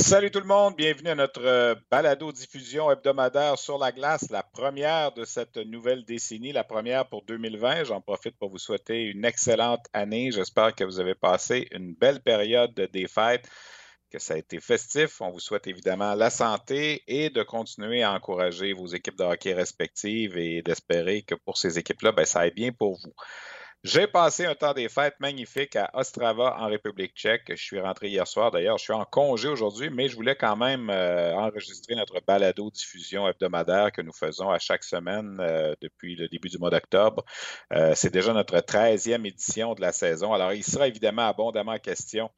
Salut tout le monde, bienvenue à notre euh, balado-diffusion hebdomadaire sur la glace, la première de cette nouvelle décennie, la première pour 2020. J'en profite pour vous souhaiter une excellente année. J'espère que vous avez passé une belle période des fêtes, que ça a été festif. On vous souhaite évidemment la santé et de continuer à encourager vos équipes de hockey respectives et d'espérer que pour ces équipes-là, ben, ça aille bien pour vous. J'ai passé un temps des fêtes magnifique à Ostrava en République tchèque. Je suis rentré hier soir. D'ailleurs, je suis en congé aujourd'hui, mais je voulais quand même euh, enregistrer notre balado diffusion hebdomadaire que nous faisons à chaque semaine euh, depuis le début du mois d'octobre. Euh, c'est déjà notre 13e édition de la saison. Alors, il sera évidemment abondamment question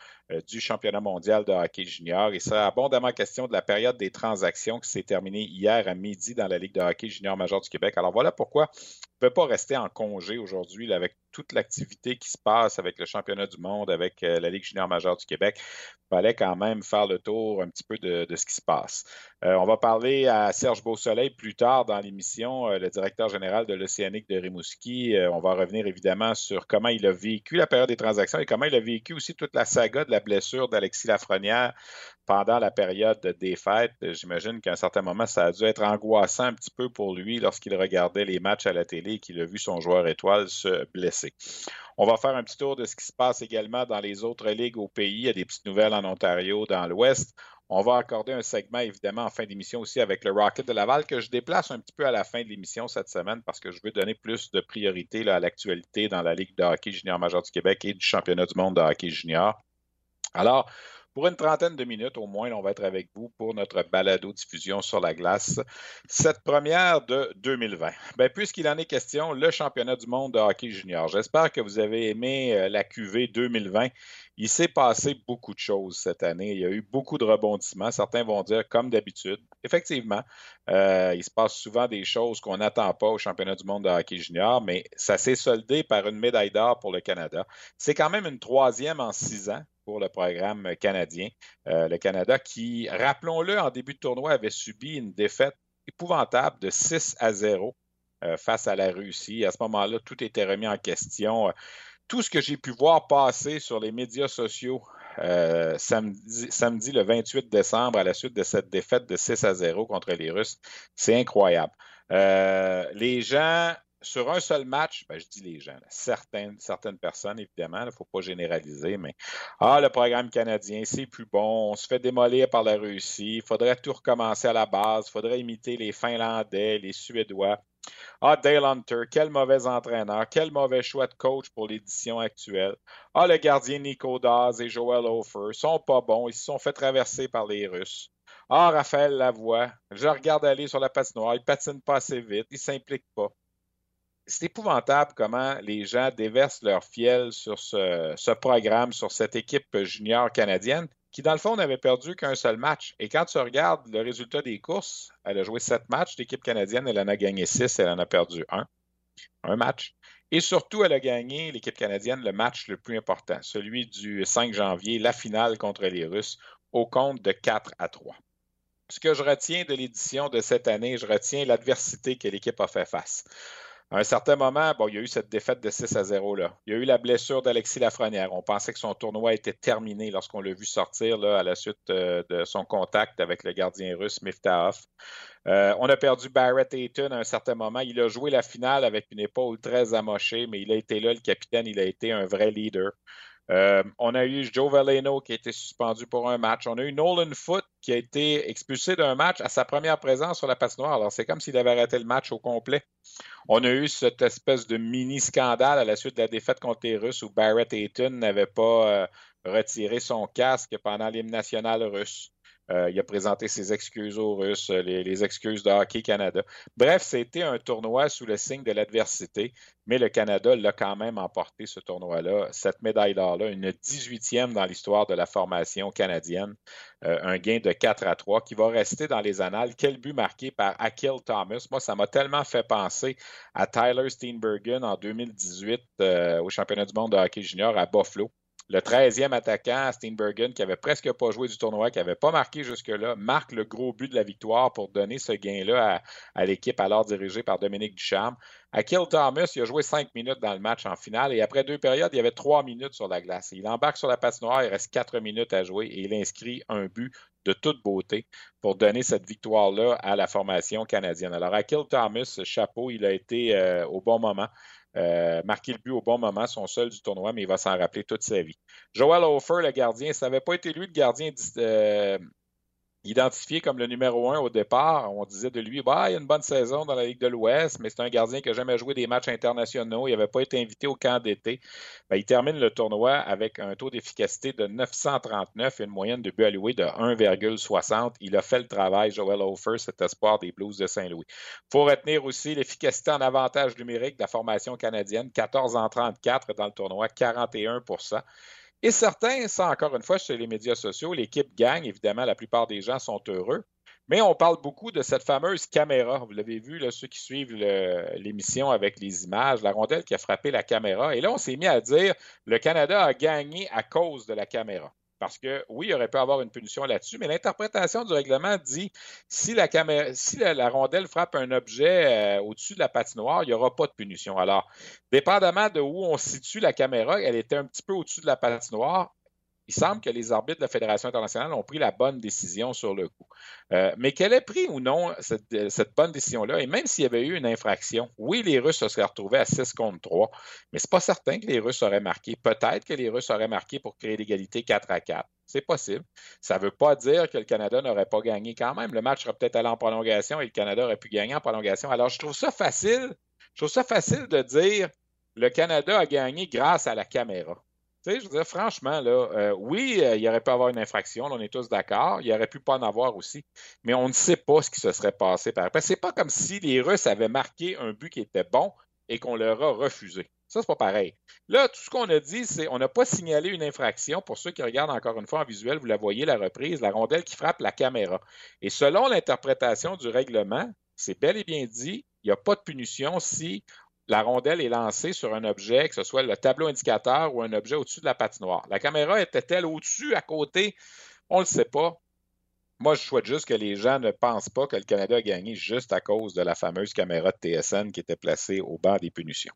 du championnat mondial de hockey junior. Il sera abondamment question de la période des transactions qui s'est terminée hier à midi dans la Ligue de hockey junior major du Québec. Alors voilà pourquoi ne peut pas rester en congé aujourd'hui avec toute l'activité qui se passe avec le championnat du monde, avec euh, la Ligue junior majeure du Québec. Il fallait quand même faire le tour un petit peu de, ce qui se passe. Euh, on va parler à Serge Beausoleil plus tard dans l'émission, euh, le directeur général de l'Océanique de Rimouski. on va revenir évidemment sur comment il a vécu la période des transactions et comment il a vécu aussi toute la saga de la blessure d'Alexis Lafrenière pendant la période des fêtes. J'imagine qu'à un certain moment, ça a dû être angoissant un petit peu pour lui lorsqu'il regardait les matchs à la télé et qu'il a vu son joueur étoile se blesser. On va faire un petit tour de ce qui se passe également dans les autres ligues au pays. Il y a des petites nouvelles en Ontario, dans l'Ouest. On va accorder un segment, évidemment, en fin d'émission aussi avec le Rocket de Laval, que je déplace un petit peu à la fin de l'émission cette semaine parce que je veux donner plus de priorité à l'actualité dans la Ligue de hockey junior majeur du Québec et du championnat du monde de hockey junior. Alors, pour une trentaine de minutes au moins, on va être avec vous pour notre balado-diffusion sur la glace. Cette première de 2020. Ben, Puisqu'il en est question, le championnat du monde de hockey junior. J'espère que vous avez aimé euh, la QV 2020. Il s'est passé beaucoup de choses cette année. Il y a eu beaucoup de rebondissements. Certains vont dire comme d'habitude. Effectivement, euh, il se passe souvent des choses qu'on n'attend pas au championnat du monde de hockey junior, mais ça s'est soldé par une médaille d'or pour le Canada. C'est quand même une troisième en six ans pour le programme canadien. Euh, le Canada qui, rappelons-le, en début de tournoi avait subi une défaite épouvantable de 6 à 0 euh, face à la Russie. À ce moment-là, tout était remis en question. Tout ce que j'ai pu voir passer sur les médias sociaux euh, samedi, samedi, le 28 décembre à la suite de cette défaite de 6 à 0 contre les Russes, c'est incroyable. les gens sur un seul match, ben, je dis les gens, certaines, personnes, évidemment, il ne faut pas généraliser, mais ah, le programme canadien, c'est plus bon, on se fait démolir par la Russie, il faudrait tout recommencer à la base, il faudrait imiter les Finlandais, les Suédois. Ah, Dale Hunter, quel mauvais entraîneur, quel mauvais choix de coach pour l'édition actuelle. Ah, le gardien Nico Daz et Joel Hofer sont pas bons, ils se sont fait traverser par les Russes. Ah, Raphaël Lavoie, je regarde aller sur la patinoire, il patine pas assez vite, il s'implique pas c'est épouvantable comment les gens déversent leur fiel sur ce, programme, sur cette équipe junior canadienne, qui, dans le fond, n'avait perdu qu'un seul match. Et quand tu regardes le résultat des courses, elle a joué sept matchs. L'équipe canadienne, elle en a gagné six, elle en a perdu un. Un match. Et surtout, elle a gagné, l'équipe canadienne, le match le plus important, celui du 5 janvier, la finale contre les Russes, au compte de 4 à 3. Ce que je retiens de l'édition de cette année, je retiens l'adversité que l'équipe a fait face. À un certain moment, bon, il y a eu cette défaite de 6 à 0 là. Il y a eu la blessure d'Alexis Lafrenière. On pensait que son tournoi était terminé lorsqu'on l'a vu sortir là, à la suite euh, de son contact avec le gardien russe Miftahoff. Euh, on a perdu Barrett Ayton à un certain moment. Il a joué la finale avec une épaule très amochée, mais il a été là, le capitaine, il a été un vrai leader. Euh, on a eu Joe Valeno qui a été suspendu pour un match. On a eu Nolan Foot qui a été expulsé d'un match à sa première présence sur la patinoire. Alors, c'est comme s'il avait arrêté le match au complet. On a eu cette espèce de mini scandale à la suite de la défaite contre les Russes où Barrett Ayton n'avait pas, euh, retirer son casque pendant l'hymne national russe. Euh, il a présenté ses excuses aux Russes, euh, les, excuses de Hockey Canada. Bref, c'était un tournoi sous le signe de l'adversité, mais le Canada l'a quand même emporté, ce tournoi-là. Cette médaille d'or-là, une 18e dans l'histoire de la formation canadienne. Euh, un gain de 4 à 3 qui va rester dans les annales. Quel but marqué par Akil Thomas. Moi, ça m'a tellement fait penser à Tyler Steenbergen en 2018 au championnat du monde de hockey junior à Buffalo. Le 13e attaquant, Steenbergen, qui avait presque pas joué du tournoi, qui n'avait pas marqué jusque-là, marque le gros but de la victoire pour donner ce gain-là à, l'équipe alors dirigée par Dominique Ducharme. Akil Thomas, il a joué cinq minutes dans le match en finale et après deux périodes, il y avait trois minutes sur la glace. Il embarque sur la patinoire, il reste quatre minutes à jouer et il inscrit un but de toute beauté pour donner cette victoire-là à la formation canadienne. Alors, Akil Thomas, chapeau, il a été euh, au bon moment. Euh, le but au bon moment, son seul du tournoi, mais il va s'en rappeler toute sa vie. Joel Hofer, le gardien, ça n'avait pas été lui le gardien euh, identifié comme le numéro un au départ. On disait de lui, bah, il a une bonne saison dans la Ligue de l'Ouest, mais c'est un gardien qui n'a jamais joué des matchs internationaux. Il n'avait pas été invité au camp d'été. Ben, il termine le tournoi avec un taux d'efficacité de 939 et une moyenne de but alloué de 1,60. Il a fait le travail, Joel Hofer, cet espoir des Blues de Saint-Louis. Il faut retenir aussi l'efficacité en avantage numérique de la formation canadienne, 14 en 34 dans le tournoi, 41 et certains, ça encore une fois, sur les médias sociaux, l'équipe gagne, évidemment, la plupart des gens sont heureux. Mais on parle beaucoup de cette fameuse caméra. Vous l'avez vu, ceux qui suivent l'émission avec les images, la rondelle qui a frappé la caméra. Et là, on s'est mis à dire le Canada a gagné à cause de la caméra. Parce que oui, il aurait pu avoir une punition là-dessus, mais l'interprétation du règlement dit si la, caméra, si la, rondelle frappe un objet euh, au-dessus de la patinoire, il n'y aura pas de punition. Alors, dépendamment de où on situe la caméra, elle était un petit peu au-dessus de la patinoire il semble que les arbitres de la Fédération internationale ont pris la bonne décision sur le coup. Euh, mais qu'elle ait pris ou non cette, bonne décision-là, et même s'il y avait eu une infraction, oui, les Russes se seraient retrouvés à 6 contre 3, mais ce n'est pas certain que les Russes auraient marqué. Peut-être que les Russes auraient marqué pour créer l'égalité 4 à 4. C'est possible. Ça ne veut pas dire que le Canada n'aurait pas gagné quand même. Le match serait peut-être allé en prolongation et le Canada aurait pu gagner en prolongation. Alors, je trouve ça facile. Je trouve ça facile de dire le Canada a gagné grâce à la caméra. Je veux dire, franchement, là, euh, oui, euh, il aurait pu avoir une infraction, on est tous d'accord. Il aurait pu pas en avoir aussi. Mais on ne sait pas ce qui se serait passé par après. C'est pas comme si les Russes avaient marqué un but qui était bon et qu'on leur a refusé. Ça, c'est pas pareil. Là, tout ce qu'on a dit, c'est on n'a pas signalé une infraction. Pour ceux qui regardent encore une fois en visuel, vous la voyez, la reprise, la rondelle qui frappe la caméra. Et selon l'interprétation du règlement, c'est bel et bien dit, il n'y a pas de punition si la rondelle est lancée sur un objet, que ce soit le tableau indicateur ou un objet au-dessus de la patinoire. La caméra était-elle au-dessus, à côté? On ne le sait pas. Moi, je souhaite juste que les gens ne pensent pas que le Canada a gagné juste à cause de la fameuse caméra de TSN qui était placée au banc des punitions.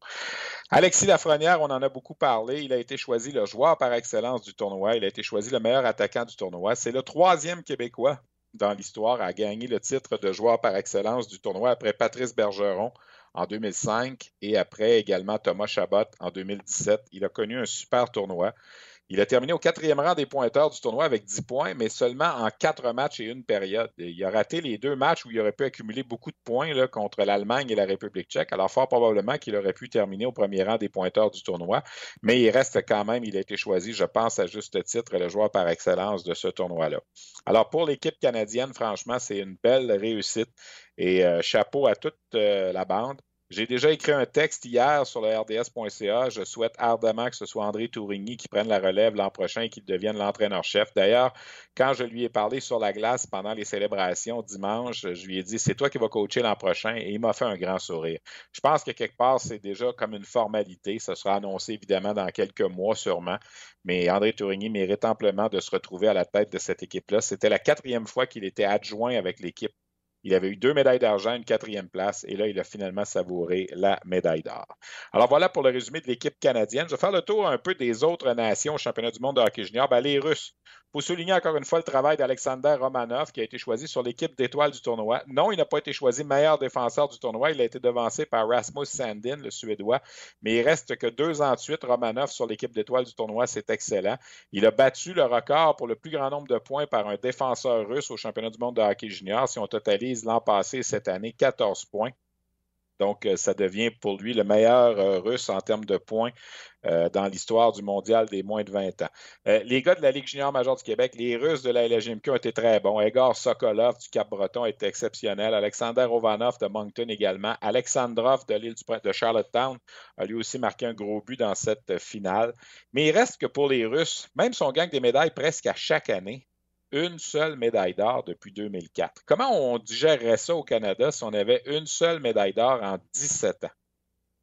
Alexis Lafrenière, on en a beaucoup parlé. Il a été choisi le joueur par excellence du tournoi. Il a été choisi le meilleur attaquant du tournoi. C'est le troisième Québécois dans l'histoire à gagner le titre de joueur par excellence du tournoi après Patrice Bergeron en 2005 et après également Thomas Chabot en 2017. Il a connu un super tournoi. Il a terminé au quatrième rang des pointeurs du tournoi avec 10 points, mais seulement en quatre matchs et une période. Il a raté les deux matchs où il aurait pu accumuler beaucoup de points là, contre l'Allemagne et la République tchèque. Alors, fort probablement qu'il aurait pu terminer au premier rang des pointeurs du tournoi, mais il reste quand même, il a été choisi, je pense, à juste titre, le joueur par excellence de ce tournoi-là. Alors, pour l'équipe canadienne, franchement, c'est une belle réussite et euh, chapeau à toute euh, la bande. J'ai déjà écrit un texte hier sur le RDS.ca. Je souhaite ardemment que ce soit André Tourigny qui prenne la relève l'an prochain et qu'il devienne l'entraîneur-chef. D'ailleurs, quand je lui ai parlé sur la glace pendant les célébrations dimanche, je lui ai dit c'est toi qui vas coacher l'an prochain et il m'a fait un grand sourire. Je pense que quelque part, c'est déjà comme une formalité. Ce sera annoncé évidemment dans quelques mois sûrement. Mais André Tourigny mérite amplement de se retrouver à la tête de cette équipe-là. C'était la quatrième fois qu'il était adjoint avec l'équipe il avait eu deux médailles d'argent, une quatrième place, et là, il a finalement savouré la médaille d'or. Alors voilà pour le résumé de l'équipe canadienne. Je vais faire le tour un peu des autres nations au championnat du monde de hockey junior. Ben, les Russes, faut souligner encore une fois le travail d'Alexander Romanov qui a été choisi sur l'équipe d'étoiles du tournoi. Non, il n'a pas été choisi meilleur défenseur du tournoi. Il a été devancé par Rasmus Sandin, le Suédois. Mais il reste que deux ans de suite. Romanov sur l'équipe d'étoiles du tournoi, c'est excellent. Il a battu le record pour le plus grand nombre de points par un défenseur russe au championnat du monde de hockey junior. Si on totalise l'an passé et cette année, 14 points. Donc, ça devient pour lui le meilleur russe en termes de points dans l'histoire du mondial des moins de 20 ans. les gars de la Ligue junior majeure du Québec, les Russes de la LGMQ ont été très bons. Egor Sokolov du Cap-Breton était exceptionnel. Alexander Ovanov de Moncton également. Alexandrov de l'île de Charlottetown a lui aussi marqué un gros but dans cette finale. Mais il reste que pour les Russes, même si on gagne des médailles presque à chaque année, une seule médaille d'or depuis 2004. Comment on digérerait ça au Canada si on avait une seule médaille d'or en 17 ans?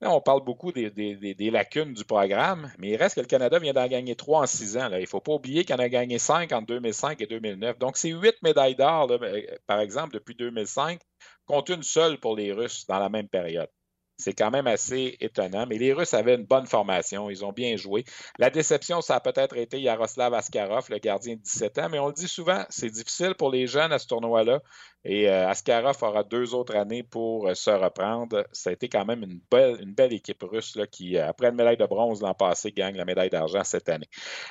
On parle beaucoup des, lacunes du programme, mais il reste que le Canada vient d'en gagner trois en six ans. Il ne faut pas oublier qu'il en a gagné cinq en 2005 et 2009. Donc, c'est huit médailles d'or, euh, par exemple, depuis 2005, compte une seule pour les Russes dans la même période. C'est quand même assez étonnant. Mais les Russes avaient une bonne formation. Ils ont bien joué. La déception, ça a peut-être été Yaroslav Askarov, le gardien de 17 ans. Mais on le dit souvent, c'est difficile pour les jeunes à ce tournoi-là. Et euh, Askarov aura deux autres années pour euh, se reprendre. Ça a été quand même une belle, une belle équipe russe là, qui, euh, après une médaille de bronze l'an passé, gagne la médaille d'argent cette année.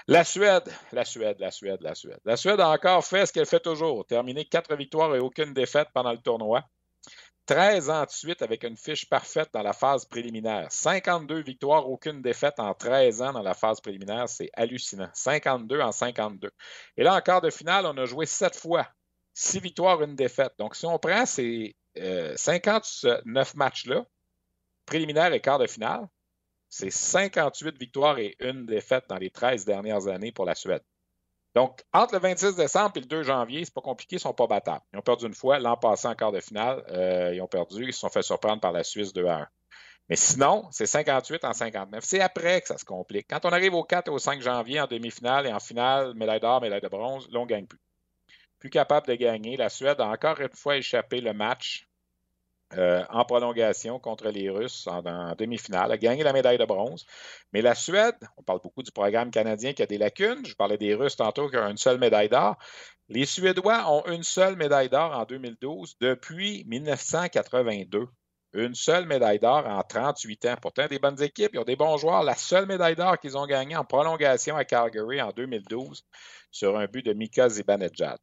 La Suède, la Suède, la Suède, la Suède. La Suède a encore fait ce qu'elle fait toujours, terminé quatre victoires et aucune défaite pendant le tournoi. 13 ans de suite avec une fiche parfaite dans la phase préliminaire. 52 victoires, aucune défaite en 13 ans dans la phase préliminaire. C'est hallucinant. 52 en 52. Et là, en quart de finale, on a joué 7 fois. 6 victoires, une défaite. Donc, si on prend ces 59 euh, matchs-là, préliminaire et quart de finale, c'est 58 victoires et une défaite dans les 13 dernières années pour la Suède. Donc, entre le 26 décembre et le 2 janvier, c'est pas compliqué, ils sont pas battables. Ils ont perdu une fois, l'an passé en quart de finale, euh, ils ont perdu, ils se sont fait surprendre par la Suisse 2 à 1. Mais sinon, c'est 58 en 59. C'est après que ça se complique. Quand on arrive au 4 et au 5 janvier en demi-finale et en finale, médaille d'or, médaille de bronze, là, on ne gagne plus. Plus capable de gagner. La Suède a encore une fois échappé le match euh, en prolongation contre les Russes en, demi-finale, a gagné la médaille de bronze. Mais la Suède, on parle beaucoup du programme canadien qui a des lacunes. Je parlais des Russes tantôt qui ont une seule médaille d'or. Les Suédois ont une seule médaille d'or en 2012 depuis 1982. Une seule médaille d'or en 38 ans. Pourtant, des bonnes équipes, ils ont des bons joueurs. La seule médaille d'or qu'ils ont gagnée en prolongation à Calgary en 2012 sur un but de Mika Zibanejad.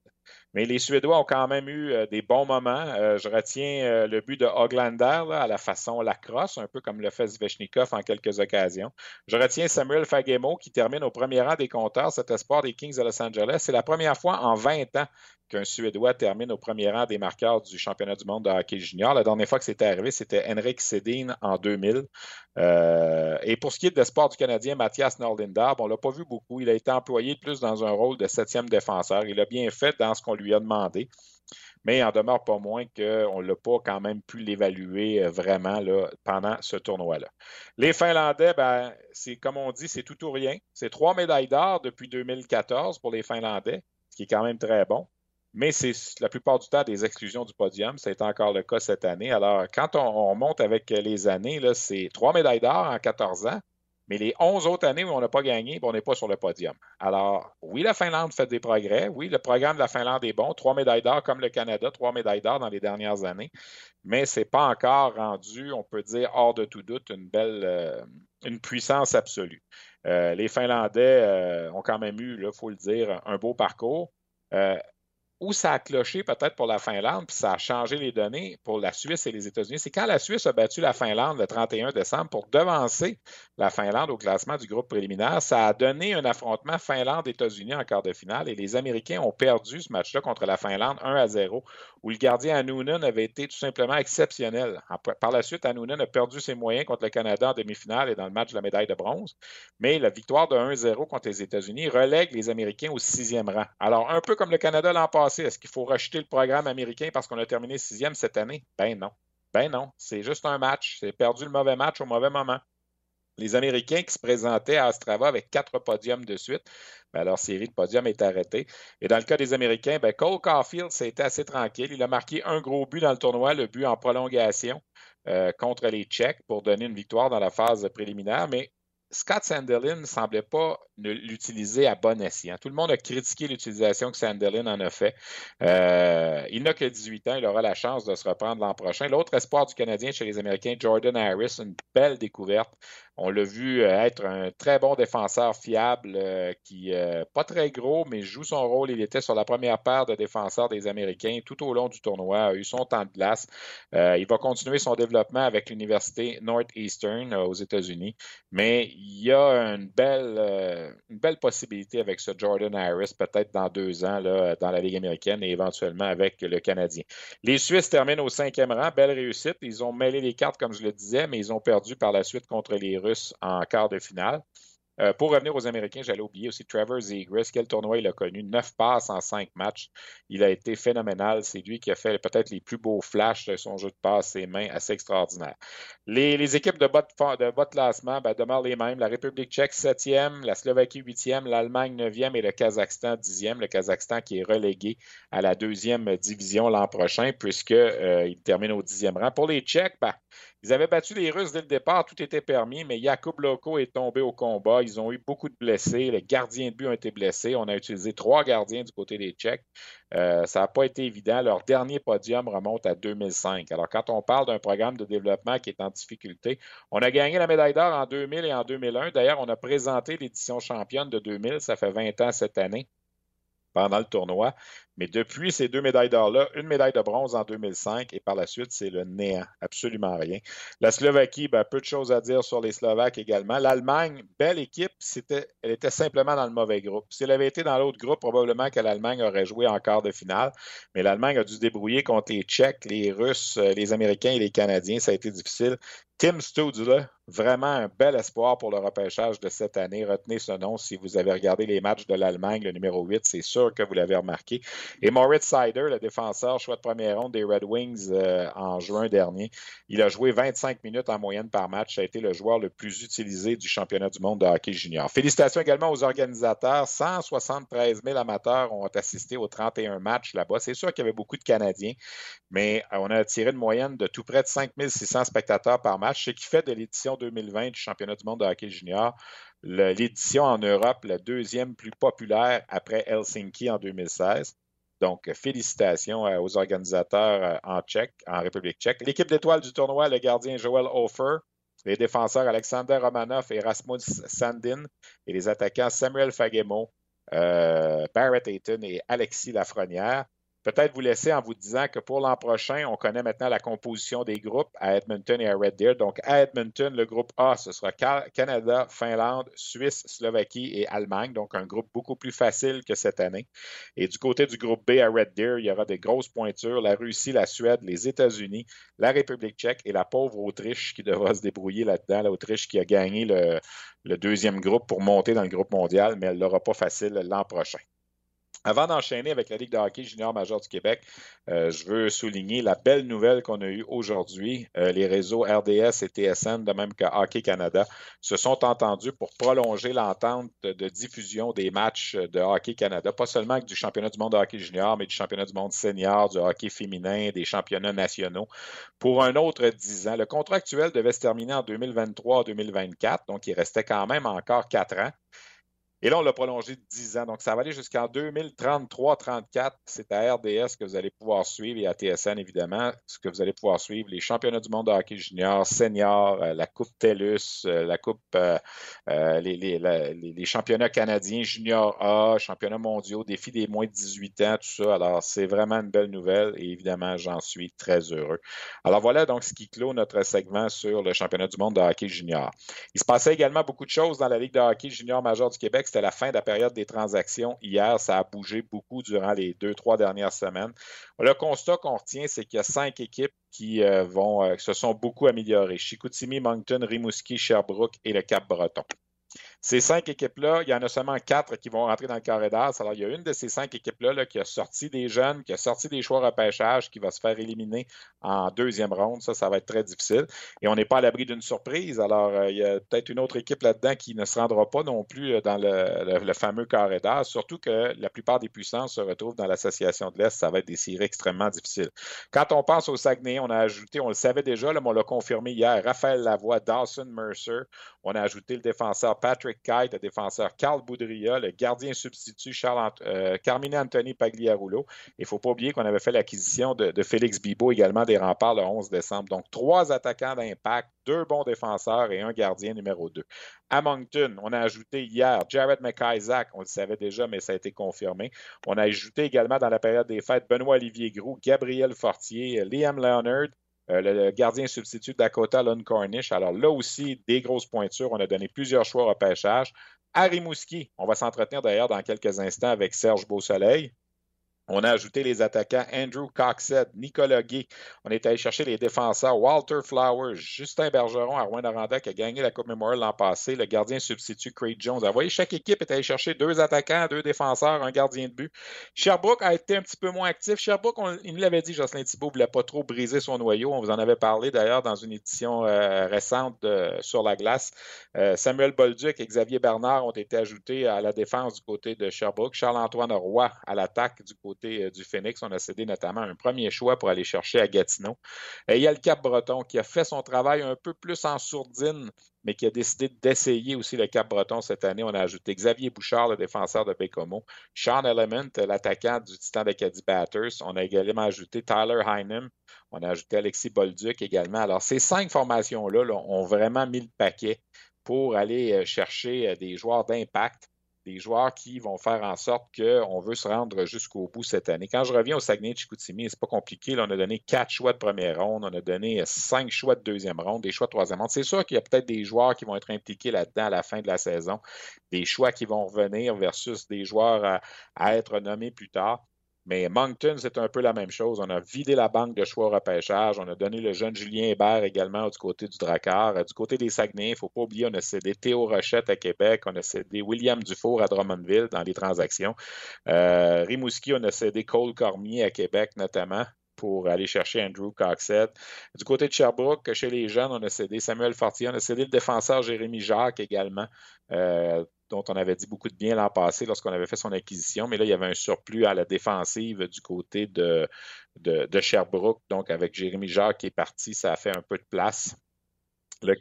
Mais les Suédois ont quand même eu euh, des bons moments. Euh, je retiens euh, le but de Hoglander à la façon lacrosse, un peu comme le fait Zvechnikov en quelques occasions. Je retiens Samuel Fagemo qui termine au premier rang des compteurs, cet espoir des Kings de Los Angeles. C'est la première fois en 20 ans qu'un Suédois termine au premier rang des marqueurs du championnat du monde de hockey junior. La dernière fois que c'était arrivé, c'était Henrik Sedin en 2000. et pour ce qui est de l'espoir du Canadien, Mathias Norlindar, on ne l'a pas vu beaucoup. Il a été employé plus dans un rôle de septième défenseur. Il a bien fait dans ce qu'on lui a demandé. Mais il en demeure pas moins qu'on n'a pas quand même pu l'évaluer euh, vraiment là, pendant ce tournoi-là. Les Finlandais, ben, comme on dit, c'est tout ou rien. C'est trois médailles d'or depuis 2014 pour les Finlandais, ce qui est quand même très bon. Mais c'est la plupart du temps des exclusions du podium. C'est encore le cas cette année. Alors, quand on, on monte avec les années, c'est trois médailles d'or en 14 ans, mais les 11 autres années où on n'a pas gagné, on n'est pas sur le podium. Alors, oui, la Finlande fait des progrès. Oui, le programme de la Finlande est bon. Trois médailles d'or comme le Canada, trois médailles d'or dans les dernières années. Mais ce n'est pas encore rendu, on peut dire, hors de tout doute, une belle, euh, une puissance absolue. Euh, les Finlandais euh, ont quand même eu, il faut le dire, un beau parcours où ça a cloché peut-être pour la Finlande, puis ça a changé les données pour la Suisse et les États-Unis, c'est quand la Suisse a battu la Finlande le 31 décembre pour devancer la Finlande au classement du groupe préliminaire. Ça a donné un affrontement Finlande-États-Unis en quart de finale et les Américains ont perdu ce match-là contre la Finlande 1 à 0, où le gardien Anoonen avait été tout simplement exceptionnel. Par la suite, Anoonen a perdu ses moyens contre le Canada en demi-finale et dans le match de la médaille de bronze, mais la victoire de 1-0 contre les États-Unis relègue les Américains au sixième rang. Alors, un peu comme le Canada l'an passé, est-ce qu'il faut rejeter le programme américain parce qu'on a terminé sixième cette année? Ben non. Ben non. C'est juste un match. C'est perdu le mauvais match au mauvais moment. Les Américains qui se présentaient à Ostrava avec quatre podiums de suite, ben leur série de podiums est arrêtée. Et dans le cas des Américains, ben Cole Caulfield, c'était assez tranquille. Il a marqué un gros but dans le tournoi, le but en prolongation euh, contre les Tchèques pour donner une victoire dans la phase préliminaire. Mais Scott Sandelin ne semblait pas l'utiliser à bon escient. Tout le monde a critiqué l'utilisation que Sandelin en a fait. Euh, il n'a que 18 ans, il aura la chance de se reprendre l'an prochain. L'autre espoir du Canadien chez les Américains, Jordan Harris, une belle découverte. On l'a vu euh, être un très bon défenseur fiable euh, qui, pas très gros, mais joue son rôle. Il était sur la première paire de défenseurs des Américains tout au long du tournoi, a eu son temps de glace. il va continuer son développement avec l'Université Northeastern aux États-Unis, mais il y a une belle, une belle possibilité avec ce Jordan Harris, peut-être dans deux ans, dans la Ligue américaine et éventuellement avec le Canadien. Les Suisses terminent au cinquième rang, belle réussite. Ils ont mêlé les cartes, comme je le disais, mais ils ont perdu par la suite contre les Russes en quart de finale. Euh, pour revenir aux Américains, j'allais oublier aussi Trevor Zegras. Quel tournoi il a connu? Neuf passes en cinq matchs. Il a été phénoménal. C'est lui qui a fait peut-être les plus beaux flashs de son jeu de passe, ses mains, assez extraordinaire. Les, équipes de bas de, bas de classement ben, demeurent les mêmes. La République tchèque, septième, la Slovaquie, huitième, l'Allemagne, neuvième et le Kazakhstan, dixième. Le Kazakhstan qui est relégué à la deuxième division l'an prochain puisqu'il euh, termine au dixième rang. Pour les Tchèques, ben, ils avaient battu les Russes dès le départ, tout était permis, mais Jakub Loko est tombé au combat. Ils ont eu beaucoup de blessés. Les gardiens de but ont été blessés. On a utilisé trois gardiens du côté des Tchèques. Euh, ça n'a pas été évident. Leur dernier podium remonte à 2005. Alors, quand on parle d'un programme de développement qui est en difficulté, on a gagné la médaille d'or en 2000 et en 2001. D'ailleurs, on a présenté l'édition championne de 2000. Ça fait 20 ans cette année pendant le tournoi. Mais depuis ces deux médailles d'or-là, une médaille de bronze en 2005 et par la suite, c'est le néant, absolument rien. La Slovaquie, ben, peu de choses à dire sur les Slovaques également. L'Allemagne, belle équipe, elle était simplement dans le mauvais groupe. Si elle avait été dans l'autre groupe, probablement que l'Allemagne aurait joué en quart de finale. Mais l'Allemagne a dû se débrouiller contre les Tchèques, les Russes, euh, les Américains et les Canadiens. Ça a été difficile. Tim Studula, vraiment un bel espoir pour le repêchage de cette année. Retenez ce nom si vous avez regardé les matchs de l'Allemagne, le numéro 8, c'est sûr que vous l'avez remarqué. Et Moritz Sider, le défenseur, choix de première ronde des Red Wings euh, en juin dernier, il a joué 25 minutes en moyenne par match. Ça a été le joueur le plus utilisé du championnat du monde de hockey junior. Félicitations également aux organisateurs. 173 000 amateurs ont assisté aux 31 matchs là-bas. C'est sûr qu'il y avait beaucoup de Canadiens, mais on a tiré une moyenne de tout près de 5 600 spectateurs par match ce qui fait de l'édition 2020 du championnat du monde de hockey junior l'édition en Europe la deuxième plus populaire après Helsinki en 2016. Donc, félicitations euh, aux organisateurs euh, en Tchèque, en République tchèque. L'équipe d'étoiles du tournoi, le gardien Joel Hofer, les défenseurs Alexander Romanov et Rasmus Sandin, et les attaquants Samuel Fagemo, euh, Barrett Ayton et Alexis Lafrenière peut-être vous laisser en vous disant que pour l'an prochain, on connaît maintenant la composition des groupes à Edmonton et à Red Deer. Donc, à Edmonton, le groupe A, ce sera Canada, Finlande, Suisse, Slovaquie et Allemagne. Donc, un groupe beaucoup plus facile que cette année. Et du côté du groupe B à Red Deer, il y aura des grosses pointures. La Russie, la Suède, les États-Unis, la République tchèque et la pauvre Autriche qui devra se débrouiller là-dedans. L'Autriche qui a gagné le, deuxième groupe pour monter dans le groupe mondial, mais elle ne l'aura pas facile l'an prochain. Avant d'enchaîner avec la Ligue de hockey junior majeur du Québec, euh, je veux souligner la belle nouvelle qu'on a eue aujourd'hui. Euh, les réseaux RDS et TSN, de même que Hockey Canada, se sont entendus pour prolonger l'entente de diffusion des matchs de Hockey Canada, pas seulement du championnat du monde de hockey junior, mais du championnat du monde senior, du hockey féminin, des championnats nationaux, pour un autre dix ans. Le contrat actuel devait se terminer en 2023-2024, donc il restait quand même encore quatre ans. Et là, on l'a prolongé de 10 ans. Donc, ça va aller jusqu'en 2033-34. C'est à RDS que vous allez pouvoir suivre et à TSN, évidemment, ce que vous allez pouvoir suivre les championnats du monde de hockey junior, senior, euh, la Coupe TELUS, euh, la Coupe, euh, les, les, les, championnats canadiens junior A, championnats mondiaux, défis des moins de 18 ans, tout ça. Alors, c'est vraiment une belle nouvelle et évidemment, j'en suis très heureux. Alors, voilà donc ce qui clôt notre segment sur le championnat du monde de hockey junior. Il se passait également beaucoup de choses dans la Ligue de hockey junior majeur du Québec c'était la fin de la période des transactions. Hier, ça a bougé beaucoup durant les deux, trois dernières semaines. Le constat qu'on retient, c'est qu'il y a cinq équipes qui euh, vont, euh, se sont beaucoup améliorées. Chicoutimi, Moncton, Rimouski, Sherbrooke et le Cap-Breton. Ces cinq équipes-là, il y en a seulement quatre qui vont rentrer dans le carré d'as. Alors, il y a une de ces cinq équipes-là qui a sorti des jeunes, qui a sorti des choix repêchage, qui va se faire éliminer en deuxième ronde. Ça, ça va être très difficile. Et on n'est pas à l'abri d'une surprise. Alors, euh, il y a peut-être une autre équipe là-dedans qui ne se rendra pas non plus euh, dans le, fameux carré d'as, surtout que la plupart des puissances se retrouvent dans l'association de l'Est. Ça va être des séries extrêmement difficiles. Quand on pense au Saguenay, on a ajouté, on le savait déjà, mais on l'a confirmé hier, Raphaël Lavoie, Dawson Mercer. On a ajouté le défenseur Patrick Kite, le défenseur Carl Boudria, le gardien substitut Charles euh, Carmine Anthony Pagliarulo. Il ne faut pas oublier qu'on avait fait l'acquisition de, Félix Bibo également des remparts le 11 décembre. Donc, trois attaquants d'impact, deux bons défenseurs et un gardien numéro 2. À Moncton, on a ajouté hier Jared McIsaac, on le savait déjà, mais ça a été confirmé. On a ajouté également dans la période des fêtes Benoît-Olivier Groux, Gabriel Fortier, Liam Leonard, euh, le gardien substitut Dakota Lund Cornish. Alors là aussi, des grosses pointures. On a donné plusieurs choix au pêchage. À Rimouski, on va s'entretenir d'ailleurs dans quelques instants avec Serge Beausoleil. On a ajouté les attaquants Andrew Coxhead, Nicolas Guy. On est allé chercher les défenseurs Walter Flowers, Justin Bergeron à Rouen-Noranda qui a gagné la Coupe Memorial l'an passé, le gardien substitut Craig Jones. Vous voyez, chaque équipe est allée chercher deux attaquants, deux défenseurs, un gardien de but. Sherbrooke a été un petit peu moins actif. Sherbrooke, on, il nous l'avait dit, Jocelyn Thibault ne voulait pas trop briser son noyau. On vous en avait parlé d'ailleurs dans une édition euh, récente sur la glace. Euh, Samuel Bolduc et Xavier Bernard ont été ajoutés à la défense du côté de Sherbrooke. Charles-Antoine Roy à l'attaque du côté euh, du Phoenix. On a cédé notamment un premier choix pour aller chercher à Gatineau. Et il y a le Cap-Breton qui a fait son travail un peu plus en sourdine, mais qui a décidé d'essayer aussi le Cap-Breton cette année. On a ajouté Xavier Bouchard, le défenseur de Bécomo, Sean Element, l'attaquant du Titan d'Acadie Batters. On a également ajouté Tyler Heinem. On a ajouté Alexis Bolduc également. Alors, ces cinq formations-là ont vraiment mis le paquet pour aller euh, chercher euh, des joueurs d'impact des joueurs qui vont faire en sorte qu'on veut se rendre jusqu'au bout cette année. Quand je reviens au Saguenay-Chicoutimi, c'est pas compliqué. on a donné quatre choix de première ronde, on a donné cinq choix de deuxième ronde, des choix de troisième ronde. C'est sûr qu'il y a peut-être des joueurs qui vont être impliqués là-dedans à la fin de la saison, des choix qui vont revenir versus des joueurs à être nommés plus tard. Mais Moncton, c'est un peu la même chose. On a vidé la banque de choix au repêchage. On a donné le jeune Julien Hébert également du côté du Drakkar. Euh, du côté des Saguenay, il ne faut pas oublier, on a cédé Théo Rochette à Québec. On a cédé William Dufour à Drummondville dans les transactions. Euh, Rimouski, on a cédé Cole Cormier à Québec notamment pour aller chercher Andrew Coxhead. Du côté de Sherbrooke, chez les jeunes, on a cédé Samuel Fortier, on a cédé le défenseur Jérémy Jacques également. Euh, dont on avait dit beaucoup de bien l'an passé lorsqu'on avait fait son acquisition, mais là, il y avait un surplus à la défensive du côté de, Sherbrooke. Donc, avec Jérémy Jacques qui est parti, ça a fait un peu de place. Le,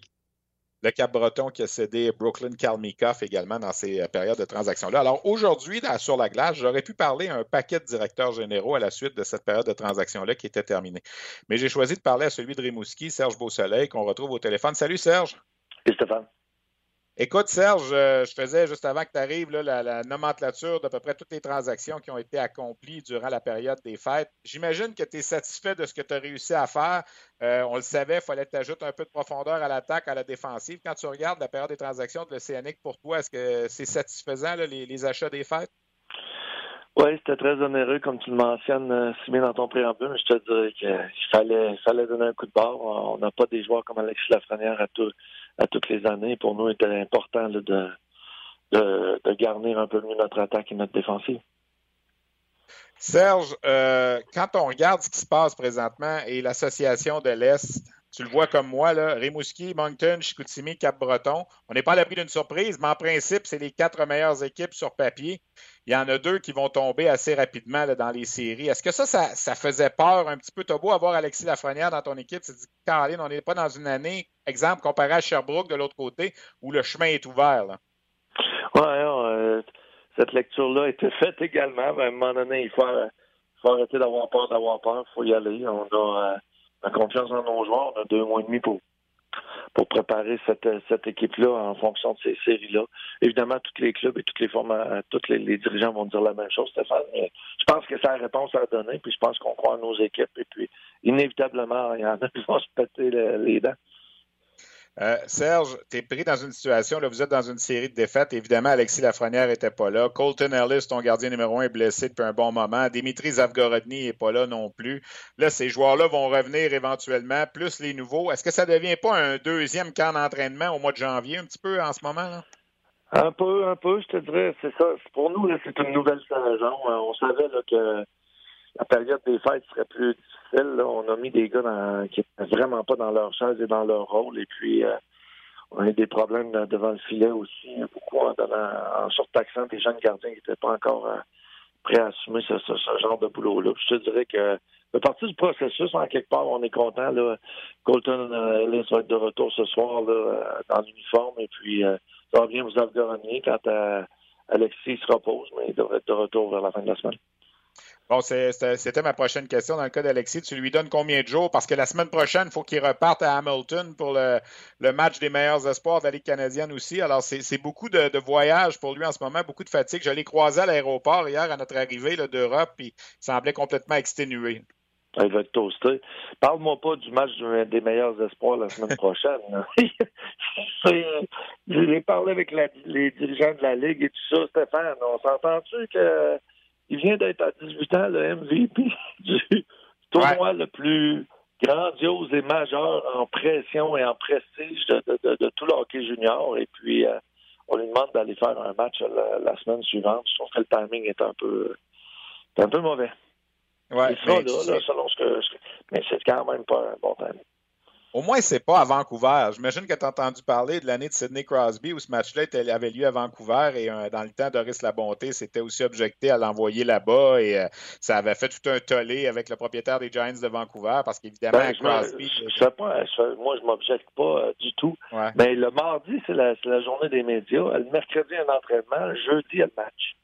Cap-Breton qui a cédé Brooklyn Kalmikoff également dans ces périodes de transaction-là. Alors aujourd'hui, sur la glace, j'aurais pu parler à un paquet de directeurs généraux à la suite de cette période de transaction-là qui était terminée. Mais j'ai choisi de parler à celui de Rimouski, Serge Beausoleil, qu'on retrouve au téléphone. Salut Serge. Salut Stéphane. Écoute, Serge, euh, je faisais juste avant que tu arrives la, nomenclature d'à peu près toutes les transactions qui ont été accomplies durant la période des fêtes. J'imagine que tu es satisfait de ce que tu as réussi à faire. Euh, on le savait, il fallait que tu ajoutes un peu de profondeur à l'attaque, à la défensive. Quand tu regardes la période des transactions de l'Océanique pour toi, est-ce que c'est satisfaisant les, achats des fêtes? Oui, c'était très onéreux, comme tu le mentionnes euh, si bien dans ton préambule. Je te dirais qu'il fallait, fallait donner un coup de barre. On n'a pas des joueurs comme Alexis Lafrenière à tout à toutes les années. Pour nous, était important de, de, garnir un peu mieux notre attaque et notre défensive. Serge, euh, quand on regarde ce qui se passe présentement et l'association de l'Est, tu le vois comme moi, là, Rimouski, Moncton, Chicoutimi, Cap-Breton, on n'est pas à l'abri d'une surprise, mais en principe, c'est les quatre meilleures équipes sur papier. Il y en a deux qui vont tomber assez rapidement dans les séries. Est-ce que ça, ça, faisait peur un petit peu? Tu as beau avoir Alexis Lafrenière dans ton équipe, tu te dis, Caroline, on n'est pas dans une année, exemple, comparé à Sherbrooke de l'autre côté, où le chemin est ouvert. Oui, euh, cette lecture-là été faite également. à un moment donné, il faut, arrêter d'avoir peur d'avoir peur. Il faut y aller. On a, euh, confiance en nos joueurs. On a deux mois et demi pour pour préparer cette, cette équipe-là en fonction de ces séries-là. Évidemment, tous les clubs et toutes les tous les, dirigeants vont dire la même chose, Stéphane. Je pense que c'est la réponse à donner, puis je pense qu'on croit en nos équipes. Et puis, inévitablement, il y en a qui vont se péter les dents. Euh, Serge, tu es pris dans une situation, là, vous êtes dans une série de défaites. Évidemment, Alexis Lafrenière n'était pas là. Colton Ellis, ton gardien numéro un, est blessé depuis un bon moment. Dimitri Zavgorodny n'est pas là non plus. Là, ces joueurs-là vont revenir éventuellement, plus les nouveaux. Est-ce que ça ne devient pas un deuxième camp d'entraînement au mois de janvier, un petit peu en ce moment? Un peu, un peu, je te dirais. C'est ça. Pour nous, c'est une nouvelle saison. Euh, on savait que la période des fêtes serait plus difficile. On a mis des gars qui n'étaient vraiment pas dans leur chaise et dans leur rôle. Et puis, euh, on a eu des problèmes devant le filet aussi, beaucoup en, donnant, en surtaxant des jeunes gardiens qui n'étaient pas encore euh, prêts à assumer ce, genre de boulot-là. Je te dirais que à partir du processus, en quelque part, on est content. Là. Colton euh, va être de retour ce soir là, dans l'uniforme et puis ça va bien vous Gagné quand euh, Alexis se repose, mais il devrait être de retour vers la fin de la semaine. Bon, c'était ma prochaine question. Dans le cas d'Alexis, tu lui donnes combien de jours? Parce que la semaine prochaine, il faut qu'il reparte à Hamilton pour le, match des meilleurs espoirs de la Ligue canadienne aussi. Alors, c'est beaucoup de, voyages pour lui en ce moment, beaucoup de fatigue. Je l'ai croisé à l'aéroport hier à notre arrivée d'Europe, puis il semblait complètement exténué. Il va être toasté. Parle-moi pas du match des meilleurs espoirs la semaine prochaine. J'ai parlé avec les dirigeants de la Ligue et tout ça, Stéphane. On s'entend-tu que il vient d'être à 18 ans le MVP du tournoi le plus grandiose et majeur en pression et en prestige de, tout le hockey junior. Et puis, euh, on lui demande d'aller faire un match la, semaine suivante. Je trouve que le timing est un peu, un peu mauvais. Ouais, il sera là, selon ce que. Mais c'est quand même pas un bon timing. Au moins, c'est pas à Vancouver. J'imagine que tu as entendu parler de l'année de Sidney Crosby où ce match-là avait lieu à Vancouver et euh, dans le temps, Doris Labonté s'était aussi objecté à l'envoyer là-bas et euh, ça avait fait tout un tollé avec le propriétaire des Giants de Vancouver parce qu'évidemment, ben, Crosby. Je, pas, moi, je m'objecte pas euh, du tout. Mais le mardi, c'est la, journée des médias. Le mercredi, un entraînement. Le jeudi, un match.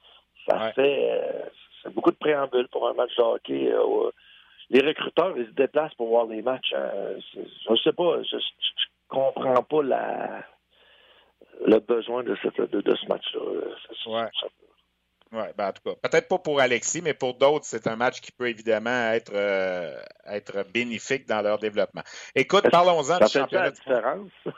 Ça fait beaucoup de préambule pour un match de hockey les recruteurs, ils se déplacent pour voir les matchs. Euh, je ne sais pas, je, ne comprends pas la, le besoin de, cette, de, ce match-là. Ouais. Ouais, ben en tout cas, peut-être pas pour Alexis, mais pour d'autres, c'est un match qui peut évidemment être, euh, être bénéfique dans leur développement. Écoute, parlons-en du championnat. La différence?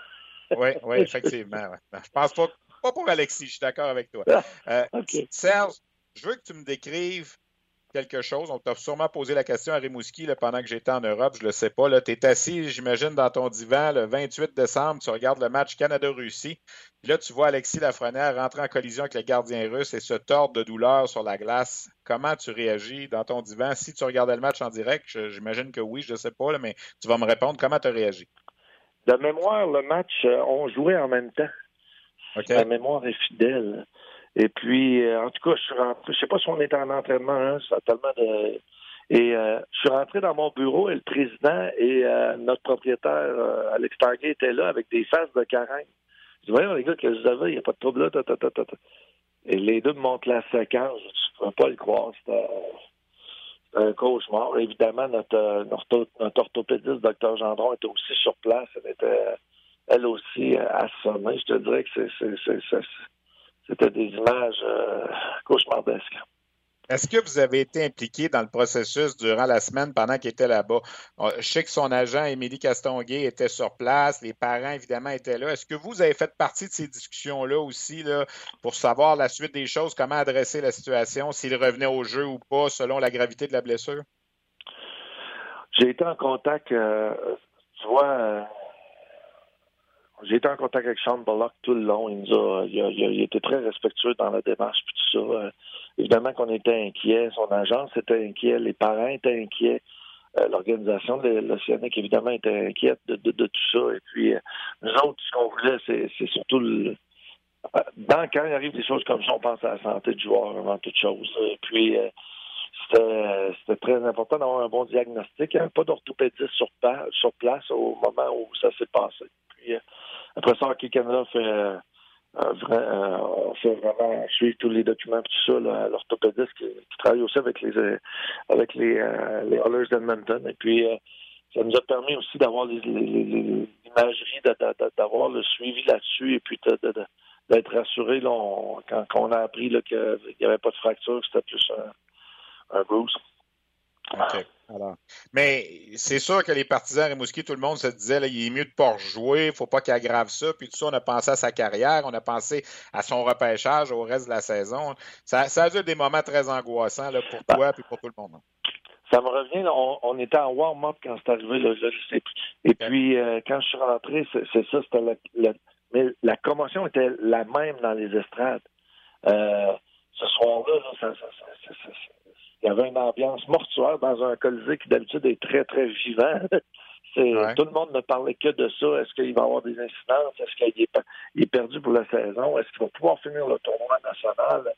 Oui, oui, effectivement. Ouais. Je pense pas, pas pour Alexis, je suis d'accord avec toi. Euh, Serge, je veux que tu me décrives quelque chose. On t'a sûrement posé la question à Rimouski pendant que j'étais en Europe, je ne le sais pas. Tu es assis, j'imagine, dans ton divan le 28 décembre, tu regardes le match Canada-Russie. là, tu vois Alexis Lafrenière rentrer en collision avec le gardien russe et se tordre de douleur sur la glace. Comment tu réagis dans ton divan? Si tu regardais le match en direct, j'imagine que oui, je ne sais pas, mais tu vas me répondre. Comment tu as réagi? De mémoire, le match, euh, on jouait en même temps. La mémoire est fidèle. Et puis, euh, en tout cas, je suis rentré, je sais pas si on était en entraînement, hein, ça tellement de... Et euh, je suis rentré dans mon bureau et le président et euh, notre propriétaire, Alex Tanguay, étaient là avec des faces de carême. Je dis, voyons les gars, que vous avez, il n'y a pas de trouble là, ta, ta, ta. Et les deux me montrent la séquence, je ne peux pas le croire, c'était un cauchemar. Évidemment, notre, notre, notre orthopédiste, Dr. Gendron, était aussi sur place, elle était elle aussi assommée. Je te dirais que c'est c'était des images euh, cauchemardesques. Est-ce que vous avez été impliqué dans le processus durant la semaine pendant qu'il était là-bas? Euh, je sais que son agent, Émilie Castonguay, était sur place, les parents, évidemment, étaient là. Est-ce que vous avez fait partie de ces discussions-là aussi là, pour savoir la suite des choses, comment adresser la situation, s'il revenait au jeu ou pas, selon la gravité de la blessure? J'ai été en contact, euh, tu vois, j'ai été en contact avec Sean Bullock tout le long. Il nous a, il, était très respectueux dans la démarche puis tout ça. Euh, évidemment qu'on était inquiets, son agence était inquiet, les parents étaient inquiets. Euh, l'organisation de l'Océanique, évidemment, était inquiète de, tout ça. Et puis, euh, nous autres, ce qu'on voulait, c'est surtout dans, quand il arrive des choses comme ça, on pense à la santé du joueur avant toute chose. Et puis, c'était très important d'avoir un bon diagnostic. Avait pas d'orthopédiste sur, sur place au moment où ça s'est passé. Puis, après ça, Hockey Canada fait, euh, euh, fait vraiment suivre tous les documents et tout ça. L'orthopédiste qui, travaille aussi avec les avec les, euh, les d'Edmonton. Et puis ça nous a permis aussi d'avoir l'imagerie, d'avoir le suivi là-dessus et puis d'être rassuré quand, on a appris qu'il n'y avait pas de fracture, c'était plus un, un. Mais c'est sûr que les partisans Rimouski, tout le monde se disait là, il est mieux de pas rejouer, il faut pas qu'il aggrave ça. Puis tout ça, on a pensé à sa carrière, on a pensé à son repêchage au reste de la saison. Ça, ça a eu des moments très angoissants là, pour toi et pour tout le monde. Ça me revient, on, était en warm-up quand c'est arrivé, là, je sais Et puis, euh, quand je suis rentré, c'est ça, c'était la, mais la commotion était la même dans les estrades. Euh, ce soir-là, ça, ça, ça, il y avait une ambiance mortuaire dans un colisée qui d'habitude est très, très vivant. Tout le monde ne parlait que de ça. Est-ce qu'il va y avoir des incidences? Est-ce qu'il est, perdu pour la saison? Est-ce qu'il va pouvoir finir le tournoi national?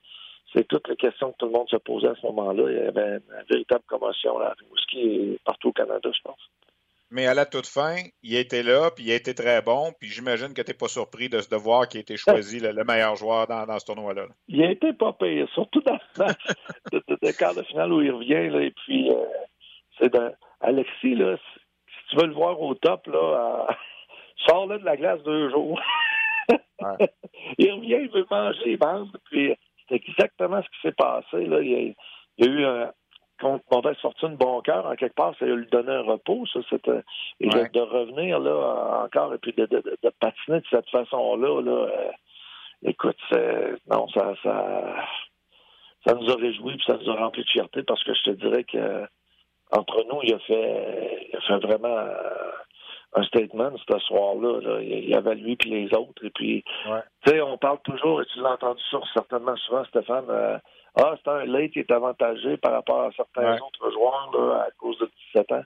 C'est toutes les questions que tout le monde se posait à ce moment-là. Il y avait une, véritable commotion à Rimouski et partout au Canada, je pense. Mais à la toute fin, il était là, puis il a été très bon, puis j'imagine que tu n'es pas surpris de, de voir qu'il a été choisi le, meilleur joueur dans, ce tournoi-là. Il a été pas pire, surtout dans le de, quart de finale où il revient, là, et puis euh, c'est Alexis, là, si tu veux le voir au top, là, euh, sors-le de la glace deux jours. il revient, il veut manger les bandes, puis c'est exactement ce qui s'est passé, là. Il y a, eu un contre mauvaise fortune, bon cœur, en quelque part, ça lui donner un repos, ça, c'était et de, revenir là encore et puis de, de, de patiner de cette façon-là, là, euh, écoute, non, ça, ça, ça nous a réjouis puis ça nous a rempli de fierté parce que je te dirais que entre nous, il a fait, il a fait vraiment un statement ce soir-là. Il y avait lui puis les autres. Et puis, tu sais, on parle toujours, et tu l'as entendu sur certainement souvent, Stéphane. Euh, ah, c'est un late qui est avantagé par rapport à certains autres joueurs là, à cause de 17 ans.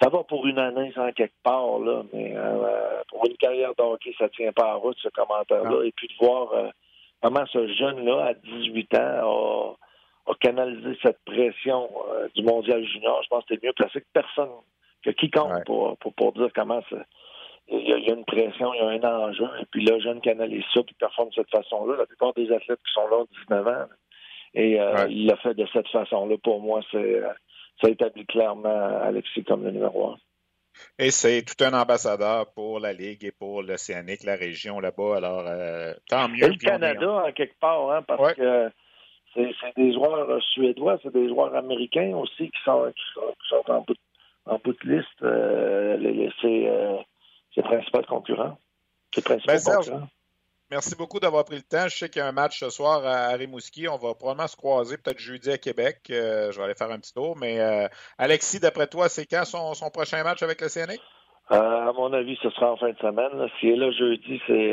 Ça va pour une année sans quelque part, là, mais euh, pour une carrière de hockey, ça tient pas à route, ce commentaire-là. Et puis de voir euh, comment ce jeune-là, à 18 ans, a, canalisé cette pression euh, du mondial junior, je pense que c'était mieux placé que personne, que quiconque pour, pour, dire comment ça. Il y, a, une pression, il y a un enjeu, et puis le jeune canalise ça, puis performe de cette façon-là. La plupart des athlètes qui sont là, 19 ans, et euh, il l'a fait de cette façon-là. Pour moi, c'est euh, ça établit clairement Alexis comme le numéro un. Et c'est tout un ambassadeur pour la Ligue et pour l'Océanique, la région là-bas. Alors, euh, tant mieux. Et le Canada, en quelque part, hein, parce que c'est des joueurs suédois, c'est des joueurs américains aussi qui sont, en, bout, en, bout, de liste. Euh, c'est ses principaux concurrents. Ses principaux ben, concurrents. Merci beaucoup d'avoir pris le temps. Je sais qu'il y a un match ce soir à Rimouski. On va probablement se croiser peut-être jeudi à Québec. Euh, je vais aller faire un petit tour. Mais euh, Alexis, d'après toi, c'est quand son, prochain match avec le CNA? Euh, à mon avis, ce sera en fin de semaine. S'il est là jeudi, c'est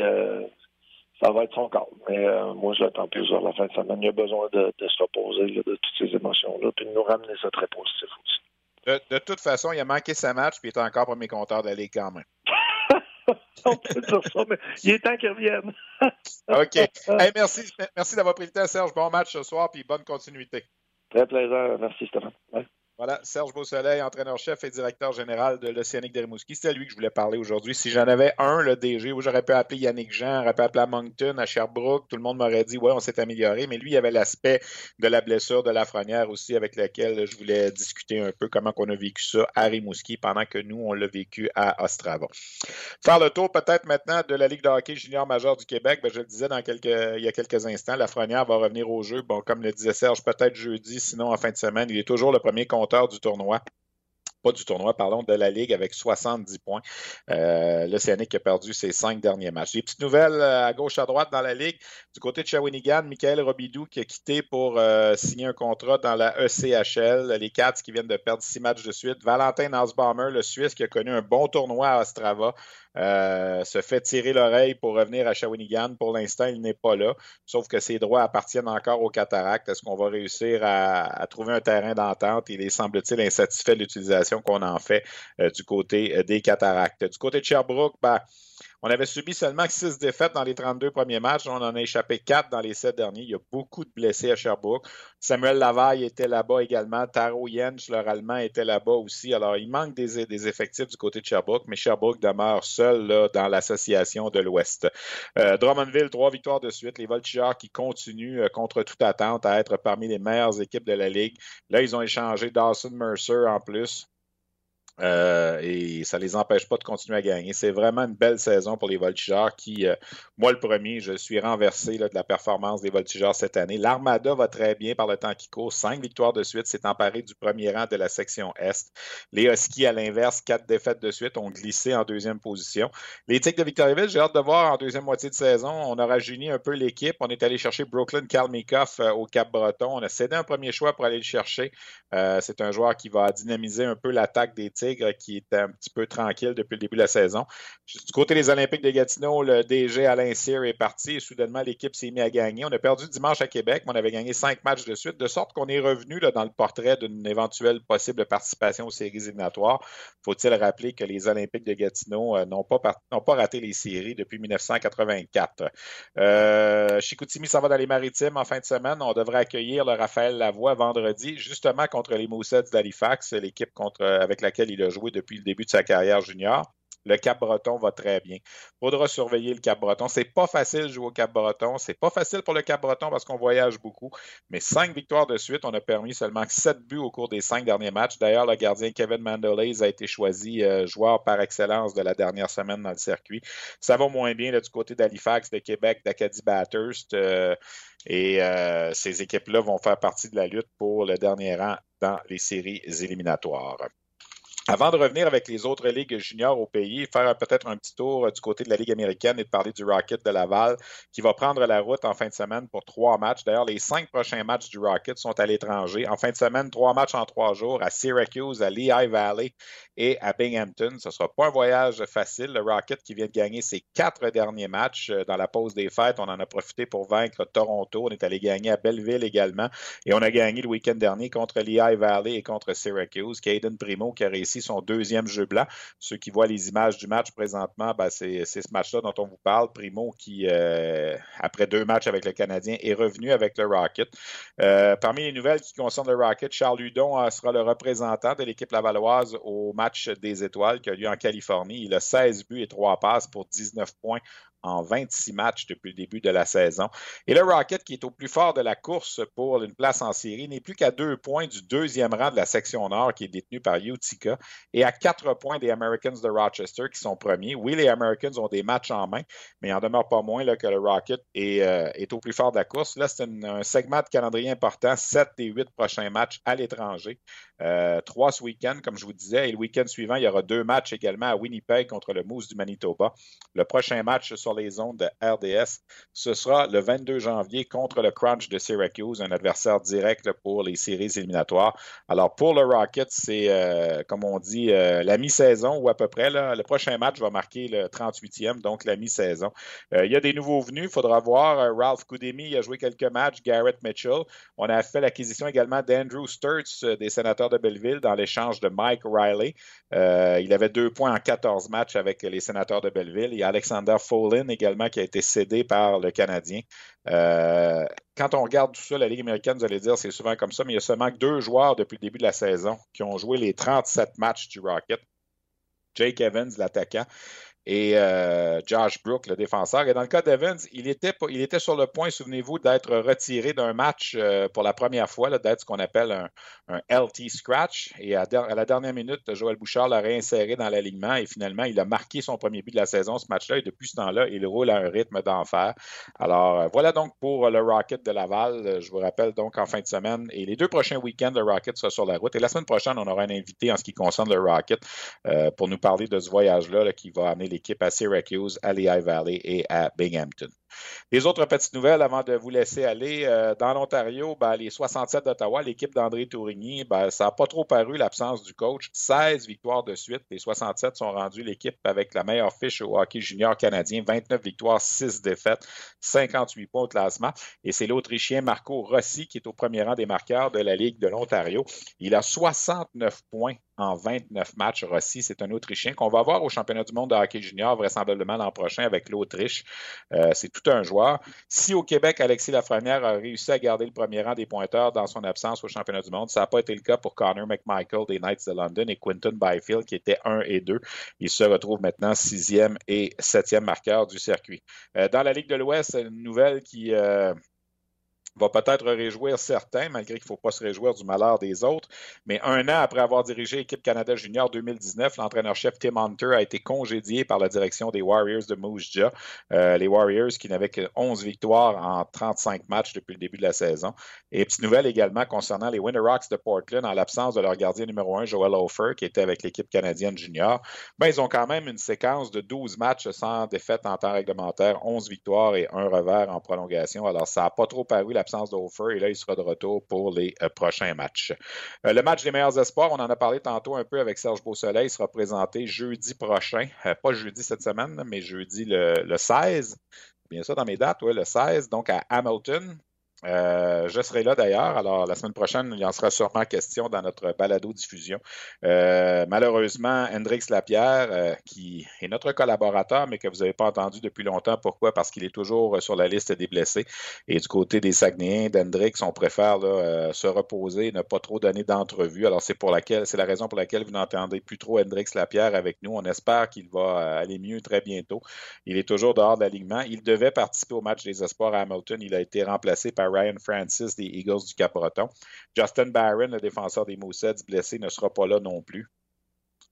ça va être son cas. Mais moi, je l'attends plus vers la fin de semaine. Il a besoin de, se reposer de toutes ces émotions-là, puis de nous ramener ça très positif aussi. De, toute façon, il a manqué sa match, puis il est encore premier compteur de la Ligue quand même. On peut dire ça, mais il est temps qu'il revienne. OK. merci merci d'avoir pris le temps, Serge. Bon match ce soir, puis bonne continuité. Très plaisant. Merci, Stéphane. Voilà, Serge Beausoleil, entraîneur-chef et directeur général de l'Océanique de Rimouski. C'est à lui que je voulais parler aujourd'hui. Si j'en avais un, le DG, où j'aurais pu appeler Yannick Jean, j'aurais pu appeler à Moncton, à Sherbrooke, tout le monde m'aurait dit, ouais, on s'est amélioré. Mais lui, il y avait l'aspect de la blessure de la Lafrenière aussi, avec laquelle je voulais discuter un peu comment on a vécu ça à Rimouski pendant que nous, on l'a vécu à Ostrava. Faire le tour peut-être maintenant de la Ligue de hockey junior majeur du Québec. Ben, je le disais dans quelques, il y a quelques instants, la Lafrenière va revenir au jeu. Bon, comme le disait Serge, peut-être jeudi, sinon en fin de semaine. Il est toujours le premier du tournoi pas du tournoi, pardon, de la Ligue avec 70 points. Euh, L'Océanique a perdu ses cinq derniers matchs. Des petites nouvelles euh, à gauche, à droite dans la Ligue. Du côté de Shawinigan, Michael Robidou qui a quitté pour euh, signer un contrat dans la ECHL. Les Cats qui viennent de perdre six matchs de suite. Valentin Nasbaumer, le Suisse, qui a connu un bon tournoi à Ostrava, euh, se fait tirer l'oreille pour revenir à Shawinigan. Pour l'instant, il n'est pas là, sauf que ses droits appartiennent encore aux cataractes. Est-ce qu'on va réussir à, trouver un terrain d'entente? Il est, semble-t-il, insatisfait de l'utilisation qu'on en fait euh, du côté euh, des cataractes. Du côté de Sherbrooke, ben, on avait subi seulement six défaites dans les 32 premiers matchs. On en a échappé quatre dans les sept derniers. Il y a beaucoup de blessés à Sherbrooke. Samuel Lavaille était là-bas également. Taro Jens, leur allemand, était là-bas aussi. Alors, il manque des, effectifs du côté de Sherbrooke, mais Sherbrooke demeure seul dans l'association de l'Ouest. Euh, Drummondville, trois victoires de suite. Les Voltigeurs qui continuent euh, contre toute attente à être parmi les meilleures équipes de la Ligue. Là, ils ont échangé Dawson Mercer en plus. Euh, et ça ne les empêche pas de continuer à gagner. C'est vraiment une belle saison pour les Voltigeurs qui, euh, moi le premier, je suis renversé de la performance des Voltigeurs cette année. L'Armada va très bien par le temps qui court. Cinq victoires de suite, s'est emparé du premier rang de la section Est. Les Huskies, à l'inverse, quatre défaites de suite, ont glissé en deuxième position. Les Tigres de Victoriaville, j'ai hâte de voir en deuxième moitié de saison. On a rajeuni un peu l'équipe. On est allé chercher Brooklyn Kalmikoff euh, au Cap-Breton. On a cédé un premier choix pour aller le chercher. C'est un joueur qui va dynamiser un peu l'attaque des Tigres qui était un petit peu tranquille depuis le début de la saison. Du côté des Olympiques de Gatineau, le DG Alain Cyr est parti et soudainement l'équipe s'est mise à gagner. On a perdu dimanche à Québec, mais on avait gagné cinq matchs de suite, de sorte qu'on est revenu dans le portrait d'une éventuelle possible participation aux séries éliminatoires. Faut-il rappeler que les Olympiques de Gatineau euh, n'ont pas, raté les séries depuis 1984. Euh, Chicoutimi s'en va dans les maritimes en fin de semaine. On devrait accueillir le Raphaël Lavoie vendredi, justement contre les Moussets d'Halifax, l'équipe contre, avec laquelle il il a joué depuis le début de sa carrière junior. Le Cap-Breton va très bien. Faudra surveiller le Cap-Breton. C'est pas facile de jouer au Cap-Breton. C'est pas facile pour le Cap-Breton parce qu'on voyage beaucoup. Mais cinq victoires de suite, on a permis seulement sept buts au cours des cinq derniers matchs. D'ailleurs, le gardien Kevin Mandelays a été choisi euh, joueur par excellence de la dernière semaine dans le circuit. Ça va moins bien du côté d'Halifax, de Québec, d'Acadie Bathurst. Euh, et euh, ces équipes-là vont faire partie de la lutte pour le dernier rang dans les séries éliminatoires. Avant de revenir avec les autres ligues juniors au pays, faire peut-être un petit tour euh, du côté de la Ligue américaine et de parler du Rocket de Laval qui va prendre la route en fin de semaine pour trois matchs. D'ailleurs, les cinq prochains matchs du Rocket sont à l'étranger. En fin de semaine, trois matchs en trois jours à Syracuse, à Lehigh Valley et à Binghamton. Ce ne sera pas un voyage facile. Le Rocket qui vient de gagner ses quatre derniers matchs euh, dans la pause des fêtes, on en a profité pour vaincre Toronto. On est allé gagner à Belleville également et on a gagné le week-end dernier contre Lehigh Valley et contre Syracuse. Caden Primo qui a réussi son deuxième jeu blanc. Ceux qui voient les images du match présentement, ben, c'est ce match-là dont on vous parle. Primo qui, euh, après deux matchs avec le Canadien, est revenu avec le Rocket. Euh, parmi les nouvelles qui concernent le Rocket, Charles Hudon euh, sera le représentant de l'équipe lavalloise au match des étoiles qui a lieu en Californie. Il a 16 buts et 3 passes pour 19 points en 26 matchs depuis le début de la saison. Et le Rocket, qui est au plus fort de la course pour une place en série, n'est plus qu'à deux points du deuxième rang de la section nord qui est détenu par Utica et à quatre points des Americans de Rochester qui sont premiers. Oui, les Americans ont des matchs en main, mais il en demeure pas moins que le Rocket est, euh, est, au plus fort de la course. Là, c'est un segment de calendrier important, sept des huit prochains matchs à l'étranger. Euh, trois ce week-end, comme je vous disais, et le week-end suivant, il y aura deux matchs également à Winnipeg contre le Moose du Manitoba. Le prochain match sur les ondes de RDS, ce sera le 22 janvier contre le Crunch de Syracuse, un adversaire direct pour les séries éliminatoires. Alors pour le Rocket, c'est, euh, comme on dit, euh, la mi-saison ou à peu près. Le prochain match va marquer le 38e, donc la mi-saison. il y a des nouveaux venus, il faudra voir. Ralph Koudemi a joué quelques matchs, Garrett Mitchell. On a fait l'acquisition également d'Andrew Sturts des sénateurs de Belleville dans l'échange de Mike Riley. Euh, il avait deux points en 14 matchs avec les sénateurs de Belleville. Il y a Alexander Folin également qui a été cédé par le Canadien. Euh, quand on regarde tout ça, la Ligue américaine, vous allez dire, c'est souvent comme ça, mais il y a seulement deux joueurs depuis le début de la saison qui ont joué les 37 matchs du Rocket. Jake Evans, l'attaquant, et euh, Josh Brook, le défenseur. Et dans le cas d'Evans, il était, il était sur le point, souvenez-vous, d'être retiré d'un match euh, pour la première fois, d'être ce qu'on appelle un, LT scratch. Et à, la dernière minute, Joël Bouchard l'a réinséré dans l'alignement et finalement, il a marqué son premier but de la saison, ce match-là. Et depuis ce temps-là, il roule à un rythme d'enfer. Alors, euh, voilà donc pour le Rocket de Laval. Je vous rappelle donc en fin de semaine et les deux prochains week-ends, le Rocket sera sur la route. Et la semaine prochaine, on aura un invité en ce qui concerne le Rocket pour nous parler de ce voyage-là qui va amener l'équipe à Syracuse, à Lehigh Valley et à Binghamton. Les autres petites nouvelles avant de vous laisser aller. Euh, dans l'Ontario, ben, les 67 d'Ottawa, l'équipe d'André Tourigny, ben, ça n'a pas trop paru l'absence du coach. 16 victoires de suite. Les 67 sont rendus l'équipe avec la meilleure fiche au hockey junior canadien. 29 victoires, 6 défaites, 58 points au classement. Et c'est l'Autrichien Marco Rossi qui est au premier rang des marqueurs de la Ligue de l'Ontario. Il a 69 points en 29 matchs. Rossi, c'est un Autrichien qu'on va voir au championnat du monde de hockey junior vraisemblablement l'an prochain avec l'Autriche. Euh, c'est un joueur. Si au Québec, Alexis Lafrenière a réussi à garder le premier rang des pointeurs dans son absence au championnat du monde, ça n'a pas été le cas pour Connor McMichael des Knights de London et Quinton Byfield qui étaient 1 et 2. Ils se retrouvent maintenant sixième et septième marqueur du circuit. Euh, dans la Ligue de l'Ouest, une nouvelle qui, euh, va peut-être réjouir certains, malgré qu'il ne faut pas se réjouir du malheur des autres. Mais un an après avoir dirigé l'équipe Canada Junior 2019, l'entraîneur-chef Tim Hunter a été congédié par la direction des Warriors de Moose. Euh, les Warriors qui n'avaient que 11 victoires en 35 matchs depuis le début de la saison. Et petite nouvelle également concernant les Winter Rocks de Portland, en l'absence de leur gardien numéro 1, Joel Hofer, qui était avec l'équipe canadienne junior. Ben, ils ont quand même une séquence de 12 matchs sans défaite en temps réglementaire, 11 victoires et un revers en prolongation. Alors, ça n'a pas trop paru l'absence d'Offer et là, il sera de retour pour les euh, prochains matchs. Euh, le match des meilleurs espoirs, on en a parlé tantôt un peu avec Serge Beausoleil, sera présenté jeudi prochain, euh, pas jeudi cette semaine, mais jeudi le, 16. Bien ça dans mes dates, oui, le 16, donc à Hamilton. Euh, je serai là d'ailleurs. Alors, la semaine prochaine, il en sera sûrement question dans notre balado-diffusion. Euh, malheureusement, Hendrix Lapierre, euh, qui est notre collaborateur, mais que vous n'avez pas entendu depuis longtemps. Pourquoi? Parce qu'il est toujours sur la liste des blessés. Et du côté des Saguenayens, d'Hendrix, on préfère se reposer, ne pas trop donner d'entrevue. Alors, c'est pour laquelle, c'est la raison pour laquelle vous n'entendez plus trop Hendrix Lapierre avec nous. On espère qu'il va aller mieux très bientôt. Il est toujours dehors de l'alignement. Il devait participer au match des espoirs à Hamilton. Il a été remplacé par Ryan Francis des Eagles du Cap-Breton. Justin Barron, le défenseur des Moussets, blessé, ne sera pas là non plus.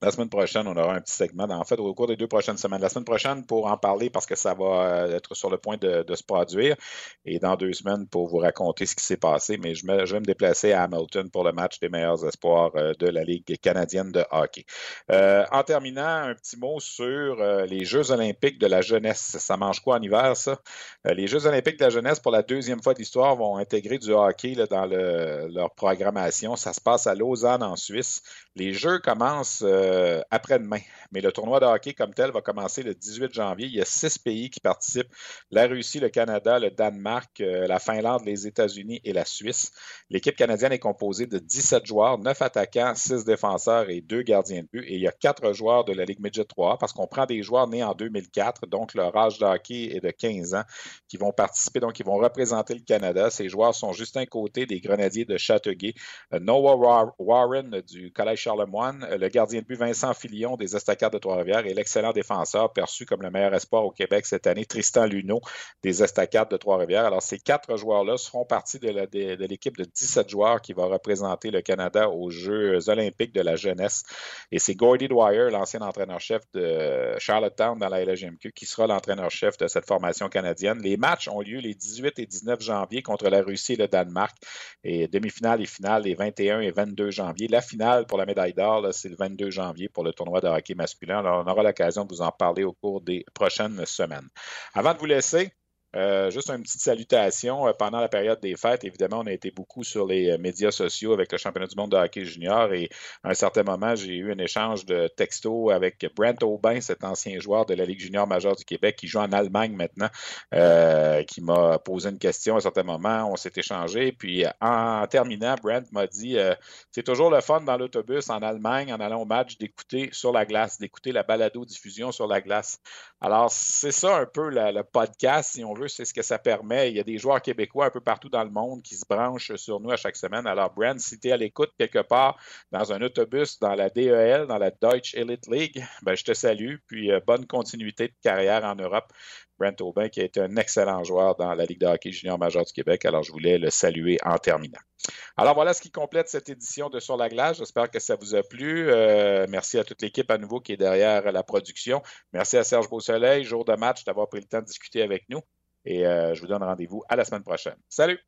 La semaine prochaine, on aura un petit segment. En fait, au cours des deux prochaines semaines. La semaine prochaine, pour en parler, parce que ça va euh, être sur le point de, se produire. Et dans deux semaines, pour vous raconter ce qui s'est passé. Mais je, vais me déplacer à Hamilton pour le match des meilleurs espoirs euh, de la Ligue canadienne de hockey. Euh, en terminant, un petit mot sur les Jeux olympiques de la jeunesse. Ça mange quoi en hiver, ça? les Jeux olympiques de la jeunesse, pour la deuxième fois de l'histoire, vont intégrer du hockey dans leur programmation. Ça se passe à Lausanne, en Suisse. Les Jeux commencent après-demain. Mais le tournoi de hockey comme tel va commencer le 18 janvier. Il y a six pays qui participent la Russie, le Canada, le Danemark, euh, la Finlande, les États-Unis et la Suisse. L'équipe canadienne est composée de 17 joueurs, 9 attaquants, 6 défenseurs et 2 gardiens de but. Et il y a 4 joueurs de la Ligue Midget 3 parce qu'on prend des joueurs nés en 2004, donc leur âge de hockey est de 15 ans, qui vont participer, donc ils vont représenter le Canada. Ces joueurs sont Justin Côté des Grenadiers de Châteauguay, euh, Noah Warren du Collège Charlemagne, le gardien de but Vincent Filion des Estacades de Trois-Rivières et l'excellent défenseur perçu comme le meilleur espoir au Québec cette année, Tristan Luneau des Estacades de Trois-Rivières. Alors, ces quatre joueurs-là seront partis de, l'équipe de 17 joueurs qui va représenter le Canada aux Jeux olympiques de la jeunesse. Et c'est Gordy Dwyer, l'ancien entraîneur-chef de Charlottetown dans la LGMQ, qui sera l'entraîneur-chef de cette formation canadienne. Les matchs ont lieu les 18 et 19 janvier contre la Russie et le Danemark. Et demi-finale et finale les 21 et 22 janvier. La finale pour la médaille d'or, c'est le 22 janvier pour le tournoi de hockey masculin. Alors, on aura l'occasion de vous en parler au cours des prochaines semaines. Avant de vous laisser, euh, juste une petite salutation. Euh, pendant la période des fêtes, évidemment, on a été beaucoup sur les euh, médias sociaux avec le championnat du monde de hockey junior et à un certain moment, j'ai eu un échange de textos avec Brent Aubin, cet ancien joueur de la Ligue junior majeure du Québec qui joue en Allemagne maintenant, qui m'a posé une question à un certain moment. On s'est échangé. Puis en terminant, Brent m'a dit c'est toujours le fun dans l'autobus en Allemagne, en allant au match, d'écouter sur la glace, d'écouter la balado-diffusion sur la glace. Alors, c'est ça un peu le podcast, si on c'est ce que ça permet. Il y a des joueurs québécois un peu partout dans le monde qui se branchent sur nous à chaque semaine. Alors, Brand, si tu es à l'écoute quelque part dans un autobus dans la DEL, dans la Deutsche Elite League, ben, je te salue. Puis, euh, bonne continuité de carrière en Europe. Brent Aubin, qui été un excellent joueur dans la Ligue de hockey junior majeur du Québec. Alors, je voulais le saluer en terminant. Alors, voilà ce qui complète cette édition de Sur la glace. J'espère que ça vous a plu. Euh, merci à toute l'équipe à nouveau qui est derrière la production. Merci à Serge Beausoleil, jour de match, d'avoir pris le temps de discuter avec nous. Et euh, je vous donne rendez-vous à la semaine prochaine. Salut!